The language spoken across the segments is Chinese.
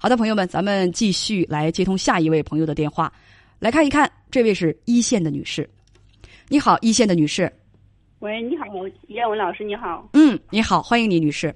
好的，朋友们，咱们继续来接通下一位朋友的电话，来看一看，这位是一线的女士。你好，一线的女士。喂，你好，叶文老师，你好。嗯，你好，欢迎你，女士。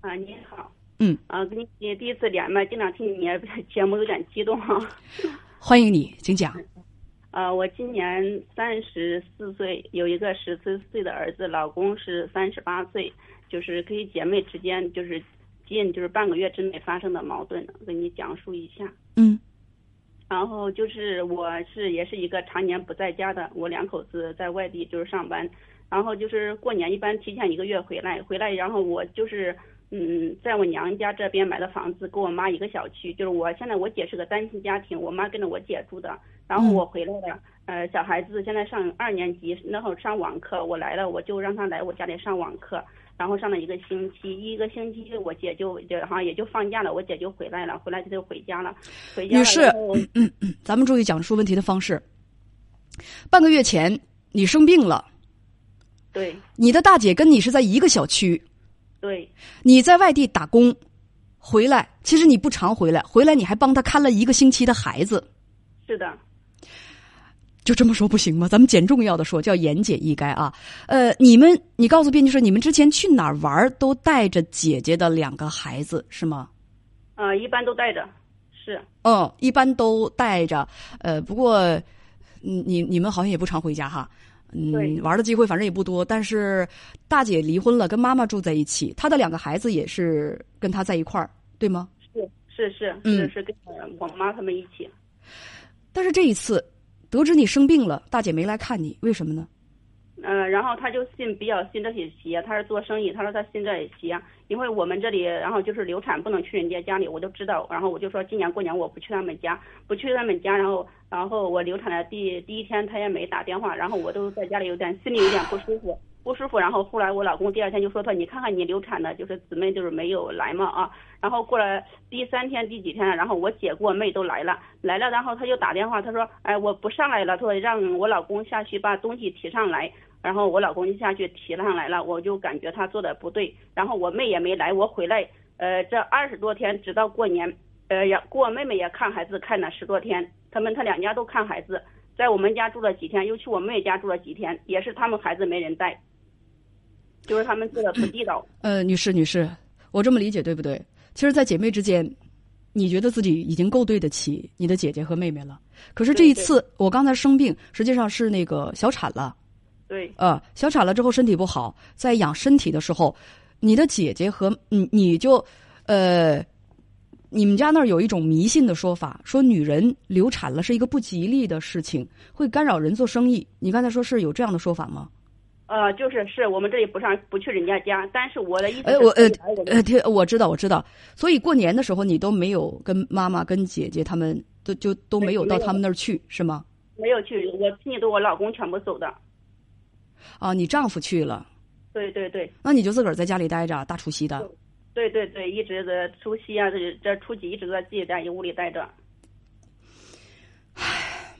啊，你好。嗯。啊，跟你第一次连麦，经常听你节目，有点激动哈。欢迎你，请讲。啊，我今年三十四岁，有一个十四岁的儿子，老公是三十八岁，就是跟姐妹之间就是。近就是半个月之内发生的矛盾，给你讲述一下。嗯。然后就是我是也是一个常年不在家的，我两口子在外地就是上班，然后就是过年一般提前一个月回来，回来然后我就是嗯在我娘家这边买的房子，跟我妈一个小区，就是我现在我姐是个单亲家庭，我妈跟着我姐住的，然后我回来了，呃小孩子现在上二年级，然后上网课，我来了我就让他来我家里上网课。然后上了一个星期，一个星期我姐就就好像也就放假了，我姐就回来了，回来就就回家了。回家女士，嗯嗯，咱们注意讲述问题的方式。半个月前你生病了，对，你的大姐跟你是在一个小区，对，你在外地打工，回来其实你不常回来，回来你还帮她看了一个星期的孩子，是的。就这么说不行吗？咱们捡重要的说，叫言简意赅啊。呃，你们，你告诉编辑说，你们之前去哪儿玩都带着姐姐的两个孩子是吗？呃，一般都带着，是。嗯，一般都带着。呃，不过，你你们好像也不常回家哈。嗯，玩的机会反正也不多。但是大姐离婚了，跟妈妈住在一起，她的两个孩子也是跟她在一块儿，对吗？是是是，是是跟我妈他们一起。但是这一次。得知你生病了，大姐没来看你，为什么呢？嗯，然后他就信比较信这些邪，他是做生意，他说他信这些邪，因为我们这里，然后就是流产不能去人家家里，我都知道，然后我就说今年过年我不去他们家，不去他们家，然后然后我流产的第第一天他也没打电话，然后我都在家里有点心里有点不舒服。不舒服，然后后来我老公第二天就说他，你看看你流产的，就是姊妹就是没有来嘛啊，然后过了第三天第几天了，然后我姐跟我妹都来了，来了，然后他就打电话，他说，哎，我不上来了，他说让我老公下去把东西提上来，然后我老公就下去提上来了，我就感觉他做的不对，然后我妹也没来，我回来，呃，这二十多天直到过年，呃，也给我妹妹也看孩子看了十多天，他们他两家都看孩子，在我们家住了几天，又去我妹家住了几天，也是他们孩子没人带。就是他们做的不地道。呃，女士，女士，我这么理解对不对？其实，在姐妹之间，你觉得自己已经够对得起你的姐姐和妹妹了。可是这一次，我刚才生病，实际上是那个小产了。对。呃，小产了之后身体不好，在养身体的时候，你的姐姐和你，你就，呃，你们家那儿有一种迷信的说法，说女人流产了是一个不吉利的事情，会干扰人做生意。你刚才说是有这样的说法吗？呃，就是是我们这里不上不去人家家，但是我的意思，呃，我呃呃，听我知道我知道，所以过年的时候你都没有跟妈妈跟姐姐他们都就都没有到他们那儿去是吗？没有去，我亲戚都我老公全部走的。啊，你丈夫去了？对对对。那你就自个儿在家里待着，大除夕的。对对对，一直在除夕啊，这这初几一直在自己在一屋里待着。唉，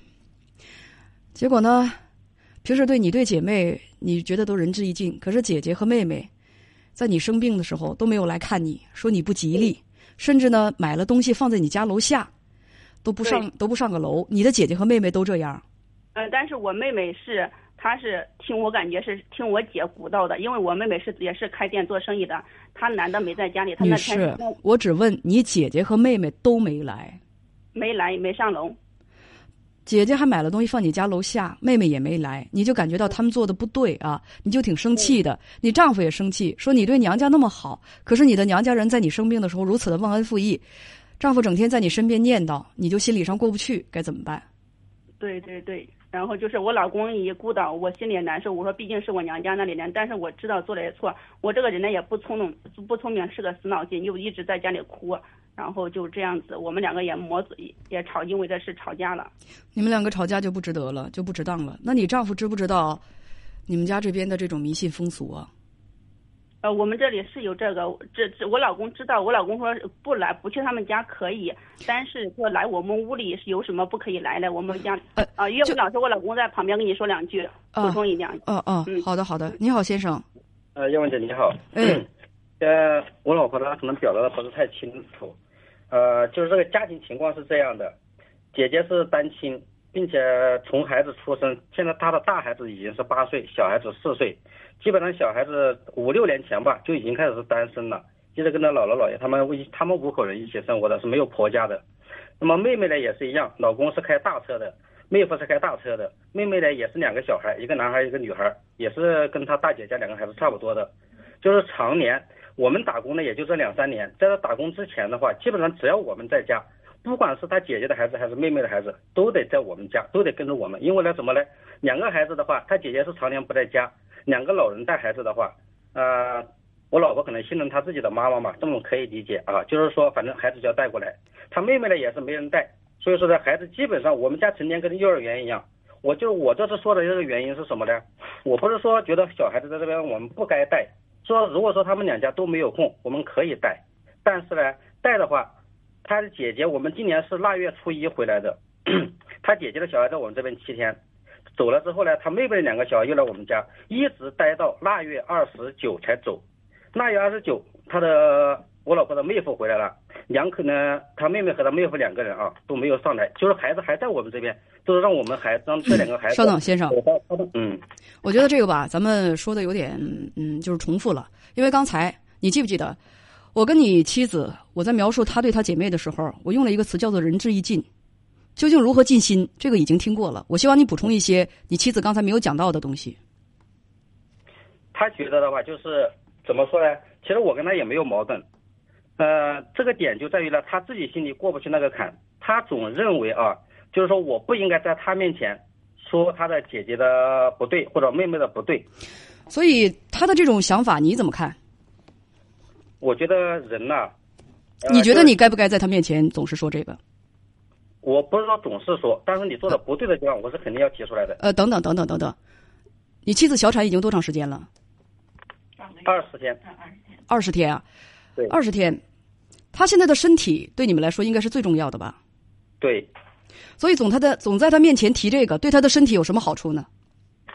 结果呢？平时对你对姐妹，你觉得都仁至义尽。可是姐姐和妹妹，在你生病的时候都没有来看你，说你不吉利，甚至呢买了东西放在你家楼下，都不上都不上个楼。你的姐姐和妹妹都这样。嗯，但是我妹妹是，她是听我感觉是听我姐鼓捣的，因为我妹妹是也是开店做生意的，她男的没在家里，她那天我只问你姐姐和妹妹都没来，没来没上楼。姐姐还买了东西放你家楼下，妹妹也没来，你就感觉到他们做的不对啊，你就挺生气的。你丈夫也生气，说你对娘家那么好，可是你的娘家人在你生病的时候如此的忘恩负义，丈夫整天在你身边念叨，你就心理上过不去，该怎么办？对对对，然后就是我老公一孤岛，我心里也难受。我说毕竟是我娘家那里人，但是我知道做了也错，我这个人呢也不聪明，不聪明是个死脑筋，又一直在家里哭。然后就这样子，我们两个也磨嘴，也吵，因为这事吵架了。你们两个吵架就不值得了，就不值当了。那你丈夫知不知道你们家这边的这种迷信风俗啊？呃，我们这里是有这个，这这我老公知道。我老公说不来，不去他们家可以，但是说来我们屋里是有什么不可以来的？我们家呃啊，岳父老师，我老公在旁边跟你说两句，补充一点。哦哦，好的好的。你好，先生。呃，叶文姐你好。嗯。呃，我老婆她可能表达的不是太清楚。呃，就是这个家庭情况是这样的，姐姐是单亲，并且从孩子出生，现在她的大孩子已经是八岁，小孩子四岁，基本上小孩子五六年前吧就已经开始是单身了，一直跟着姥姥姥爷他们他们五口人一起生活的，是没有婆家的。那么妹妹呢也是一样，老公是开大车的，妹夫是开大车的，妹妹呢也是两个小孩，一个男孩一个女孩，也是跟她大姐家两个孩子差不多的，就是常年。我们打工呢，也就这两三年。在他打工之前的话，基本上只要我们在家，不管是他姐姐的孩子还是妹妹的孩子，都得在我们家，都得跟着我们。因为呢，怎么呢？两个孩子的话，他姐姐是常年不在家，两个老人带孩子的话，呃，我老婆可能信任她自己的妈妈嘛，这么可以理解啊。就是说，反正孩子就要带过来。他妹妹呢，也是没人带，所以说呢，孩子基本上我们家成天跟幼儿园一样。我就我这次说的这个原因是什么呢？我不是说觉得小孩子在这边我们不该带。说如果说他们两家都没有空，我们可以带，但是呢，带的话，他的姐姐我们今年是腊月初一回来的，他姐姐的小孩在我们这边七天，走了之后呢，他妹妹的两个小孩又来我们家，一直待到腊月二十九才走，腊月二十九，他的我老婆的妹夫回来了，两口呢，他妹妹和他妹夫两个人啊都没有上来，就是孩子还在我们这边。就是让我们孩子让这两个孩子。稍等，先生。嗯，我觉得这个吧，咱们说的有点嗯，就是重复了。因为刚才你记不记得，我跟你妻子我在描述他对他姐妹的时候，我用了一个词叫做“仁至义尽”。究竟如何尽心，这个已经听过了。我希望你补充一些你妻子刚才没有讲到的东西。他觉得的话，就是怎么说呢？其实我跟他也没有矛盾。呃，这个点就在于呢，他自己心里过不去那个坎，他总认为啊。就是说，我不应该在他面前说他的姐姐的不对或者妹妹的不对，所以他的这种想法你怎么看？我觉得人呐，你觉得你该不该在他面前总是说这个？我不是说总是说，但是你做的不对的地方，我是肯定要提出来的。呃，等等等等等等，你妻子小产已经多长时间了？二十天。二十天啊？对。二十天，他现在的身体对你们来说应该是最重要的吧？对。所以总他的总在他面前提这个，对他的身体有什么好处呢？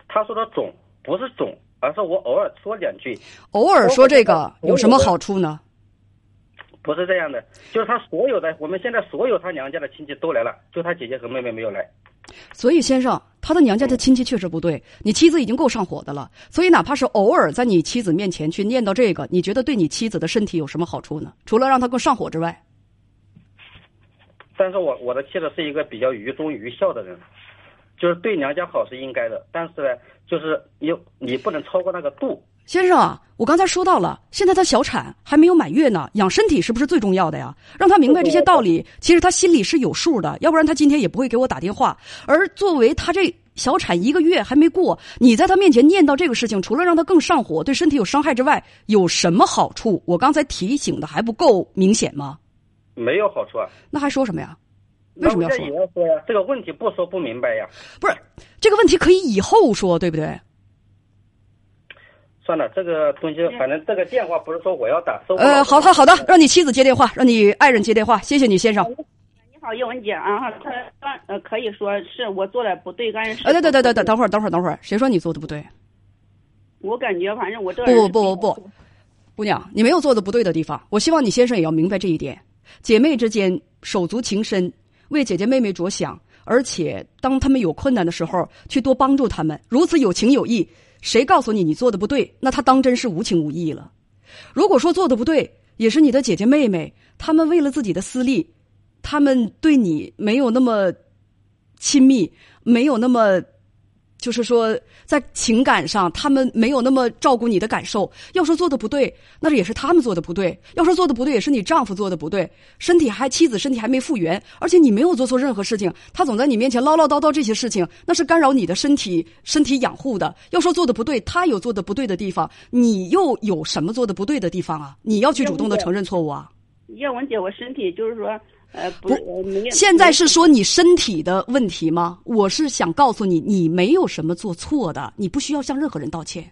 他说的总不是总，而是我偶尔说两句。偶尔说这个有什么好处呢？不是这样的，就是他所有的，我们现在所有他娘家的亲戚都来了，就他姐姐和妹妹没有来。所以先生，他的娘家的亲戚确实不对，你妻子已经够上火的了。所以哪怕是偶尔在你妻子面前去念叨这个，你觉得对你妻子的身体有什么好处呢？除了让他更上火之外。但是我我的妻子是一个比较愚忠愚孝的人，就是对娘家好是应该的，但是呢，就是你你不能超过那个度。先生啊，我刚才说到了，现在他小产还没有满月呢，养身体是不是最重要的呀？让他明白这些道理，其实他心里是有数的，要不然他今天也不会给我打电话。而作为他这小产一个月还没过，你在他面前念叨这个事情，除了让他更上火，对身体有伤害之外，有什么好处？我刚才提醒的还不够明显吗？没有好处啊，那还说什么呀？为什么要说？也要说呀，这个问题不说不明白呀。不是，这个问题可以以后说，对不对？算了，这个东西反正这个电话不是说我要打，呃，好的好的，让你妻子接电话，让你爱人接电话，谢谢你先生。你好，叶文姐啊，他呃可以说是我做的不对，但是呃，对对对对对，等会儿等会儿等会儿，谁说你做的不对？我感觉反正我这不不不不不，姑娘，你没有做的不对的地方，我希望你先生也要明白这一点。姐妹之间手足情深，为姐姐妹妹着想，而且当他们有困难的时候，去多帮助他们，如此有情有义。谁告诉你你做的不对？那他当真是无情无义了。如果说做的不对，也是你的姐姐妹妹，他们为了自己的私利，他们对你没有那么亲密，没有那么。就是说，在情感上，他们没有那么照顾你的感受。要说做的不对，那也是他们做的不对；要说做的不对，也是你丈夫做的不对。身体还妻子身体还没复原，而且你没有做错任何事情，他总在你面前唠唠叨叨这些事情，那是干扰你的身体身体养护的。要说做的不对，他有做的不对的地方，你又有什么做的不对的地方啊？你要去主动的承认错误啊？叶文姐，我身体就是说。呃，不，现在是说你身体的问题吗？我是想告诉你，你没有什么做错的，你不需要向任何人道歉。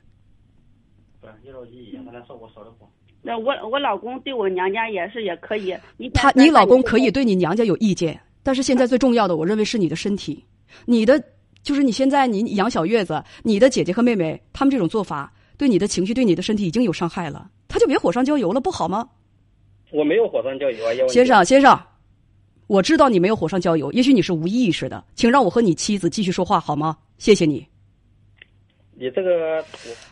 那我我老公对我娘家也是也可以。他你老公可以对你娘家有意见，但是现在最重要的，我认为是你的身体。你的就是你现在你养小月子，你的姐姐和妹妹他们这种做法，对你的情绪、对你的身体已经有伤害了，他就别火上浇油了，不好吗？我没有火上浇油啊，叶文姐先生，先生，我知道你没有火上浇油，也许你是无意识的，请让我和你妻子继续说话好吗？谢谢你。你这个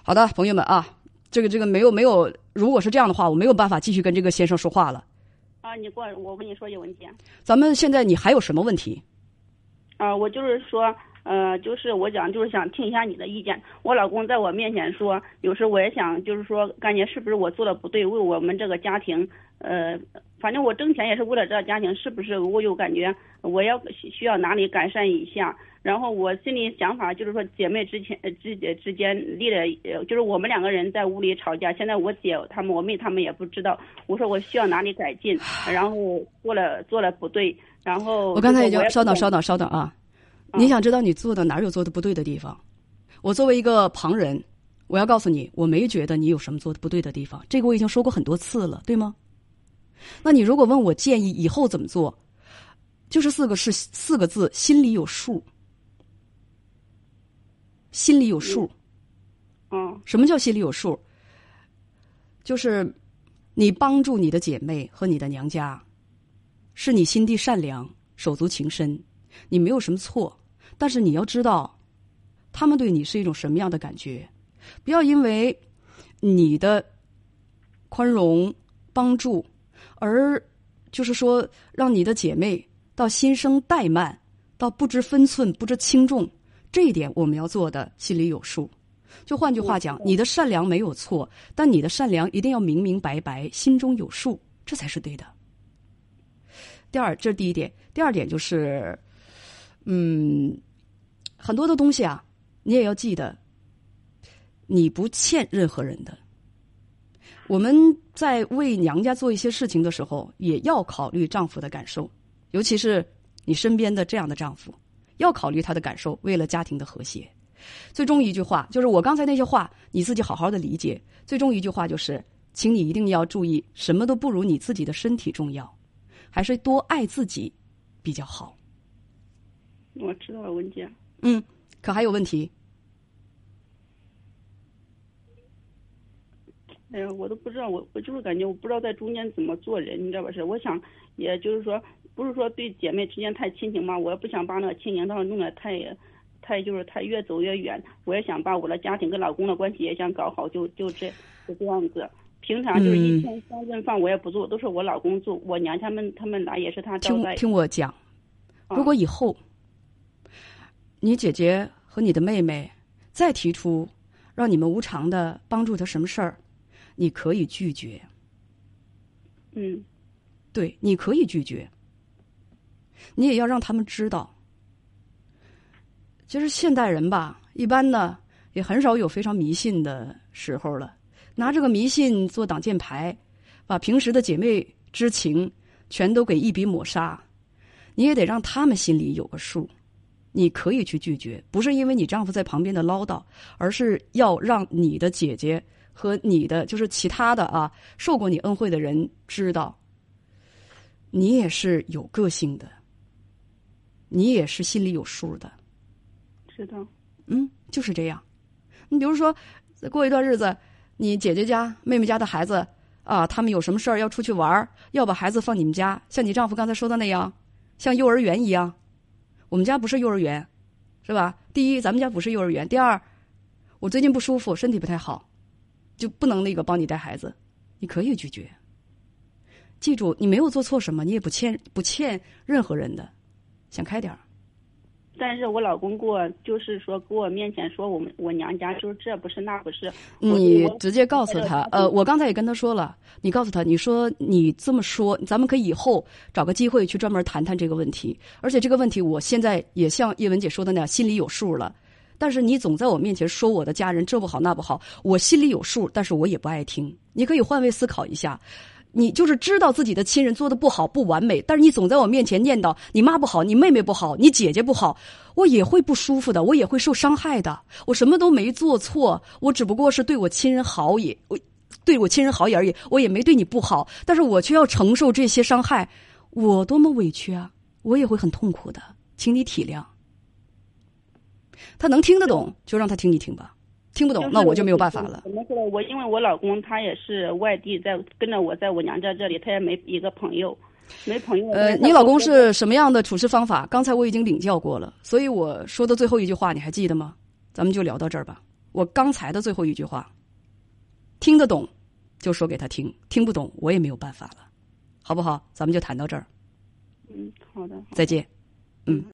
好的，朋友们啊，这个这个没有没有，如果是这样的话，我没有办法继续跟这个先生说话了。啊，你过来，我跟你说叶文姐。咱们现在你还有什么问题？啊，我就是说，呃，就是我讲，就是想听一下你的意见。我老公在我面前说，有时我也想，就是说，感觉是不是我做的不对，为我们这个家庭，呃，反正我挣钱也是为了这个家庭，是不是我有感觉我要需要哪里改善一下？然后我心里想法就是说，姐妹之前呃之之间立了，呃，就是我们两个人在屋里吵架，现在我姐他们、我妹他们也不知道。我说我需要哪里改进，然后做了做了不对，然后我刚才已经稍等稍等稍等啊，你想知道你做的哪有做的不对的地方？我作为一个旁人，我要告诉你，我没觉得你有什么做的不对的地方，这个我已经说过很多次了，对吗？那你如果问我建议以后怎么做，就是四个是四个字，心里有数。心里有数。嗯什么叫心里有数？就是你帮助你的姐妹和你的娘家，是你心地善良、手足情深，你没有什么错。但是你要知道，他们对你是一种什么样的感觉。不要因为你的宽容帮助，而就是说让你的姐妹到心生怠慢，到不知分寸、不知轻重。这一点我们要做的心里有数。就换句话讲，你的善良没有错，但你的善良一定要明明白白，心中有数，这才是对的。第二，这是第一点。第二点就是，嗯，很多的东西啊，你也要记得，你不欠任何人的。我们在为娘家做一些事情的时候，也要考虑丈夫的感受，尤其是你身边的这样的丈夫，要考虑他的感受，为了家庭的和谐。最终一句话就是我刚才那些话，你自己好好的理解。最终一句话就是，请你一定要注意，什么都不如你自己的身体重要，还是多爱自己比较好。我知道了，文姐。嗯，可还有问题？哎呀，我都不知道，我我就是感觉我不知道在中间怎么做人，你知道吧？是，我想，也就是说，不是说对姐妹之间太亲情嘛，我也不想把那个亲情上弄得太，太就是太越走越远。我也想把我的家庭跟老公的关系也想搞好，就就这就这样子。平常就是一天三顿饭我也不做，都是我老公做。我娘家们他们来也是他招听待。听我讲，啊如果以后你姐姐和你的妹妹再提出让你们无偿的帮助她什么事儿，你可以拒绝。嗯对，你可以拒绝，你也要让他们知道。其实现代人吧，一般呢也很少有非常迷信的时候了，拿这个迷信做挡箭牌，把平时的姐妹之情全都给一笔抹杀。你也得让他们心里有个数。你可以去拒绝，不是因为你丈夫在旁边的唠叨，而是要让你的姐姐和你的就是其他的啊受过你恩惠的人知道，你也是有个性的，你也是心里有数的。知道。嗯，就是这样。你比如说，过一段日子，你姐姐家、妹妹家的孩子啊，他们有什么事儿要出去玩儿要把孩子放你们家，像你丈夫刚才说的那样，像幼儿园一样。我们家不是幼儿园，是吧？第一，咱们家不是幼儿园；第二，我最近不舒服，身体不太好，就不能那个帮你带孩子。你可以拒绝。记住，你没有做错什么，你也不欠不欠任何人的，想开点儿。但是我老公给我就是说，给我面前说我们我娘家就是这不是那不是。你直接告诉他，呃，我刚才也跟他说了，你告诉他，你说你这么说，咱们可以以后找个机会去专门谈谈这个问题。而且这个问题，我现在也像叶文姐说的那样，心里有数了。但是你总在我面前说我的家人这不好那不好，我心里有数，但是我也不爱听。你可以换位思考一下。你就是知道自己的亲人做的不好、不完美，但是你总在我面前念叨你妈不好、你妹妹不好、你姐姐不好，我也会不舒服的，我也会受伤害的。我什么都没做错，我只不过是对我亲人好也，我对我亲人好也而已，我也没对你不好，但是我却要承受这些伤害，我多么委屈啊！我也会很痛苦的，请你体谅。他能听得懂就让他听一听吧，听不懂，那我就没有办法了。怎么说呢？我因为我老公他也是外地，在跟着我在我娘家这里，他也没一个朋友，没朋友。呃，你老公是什么样的处事方法？刚才我已经领教过了，所以我说的最后一句话你还记得吗？咱们就聊到这儿吧。我刚才的最后一句话，听得懂就说给他听，听不懂我也没有办法了，好不好？咱们就谈到这儿。嗯，好的。再见。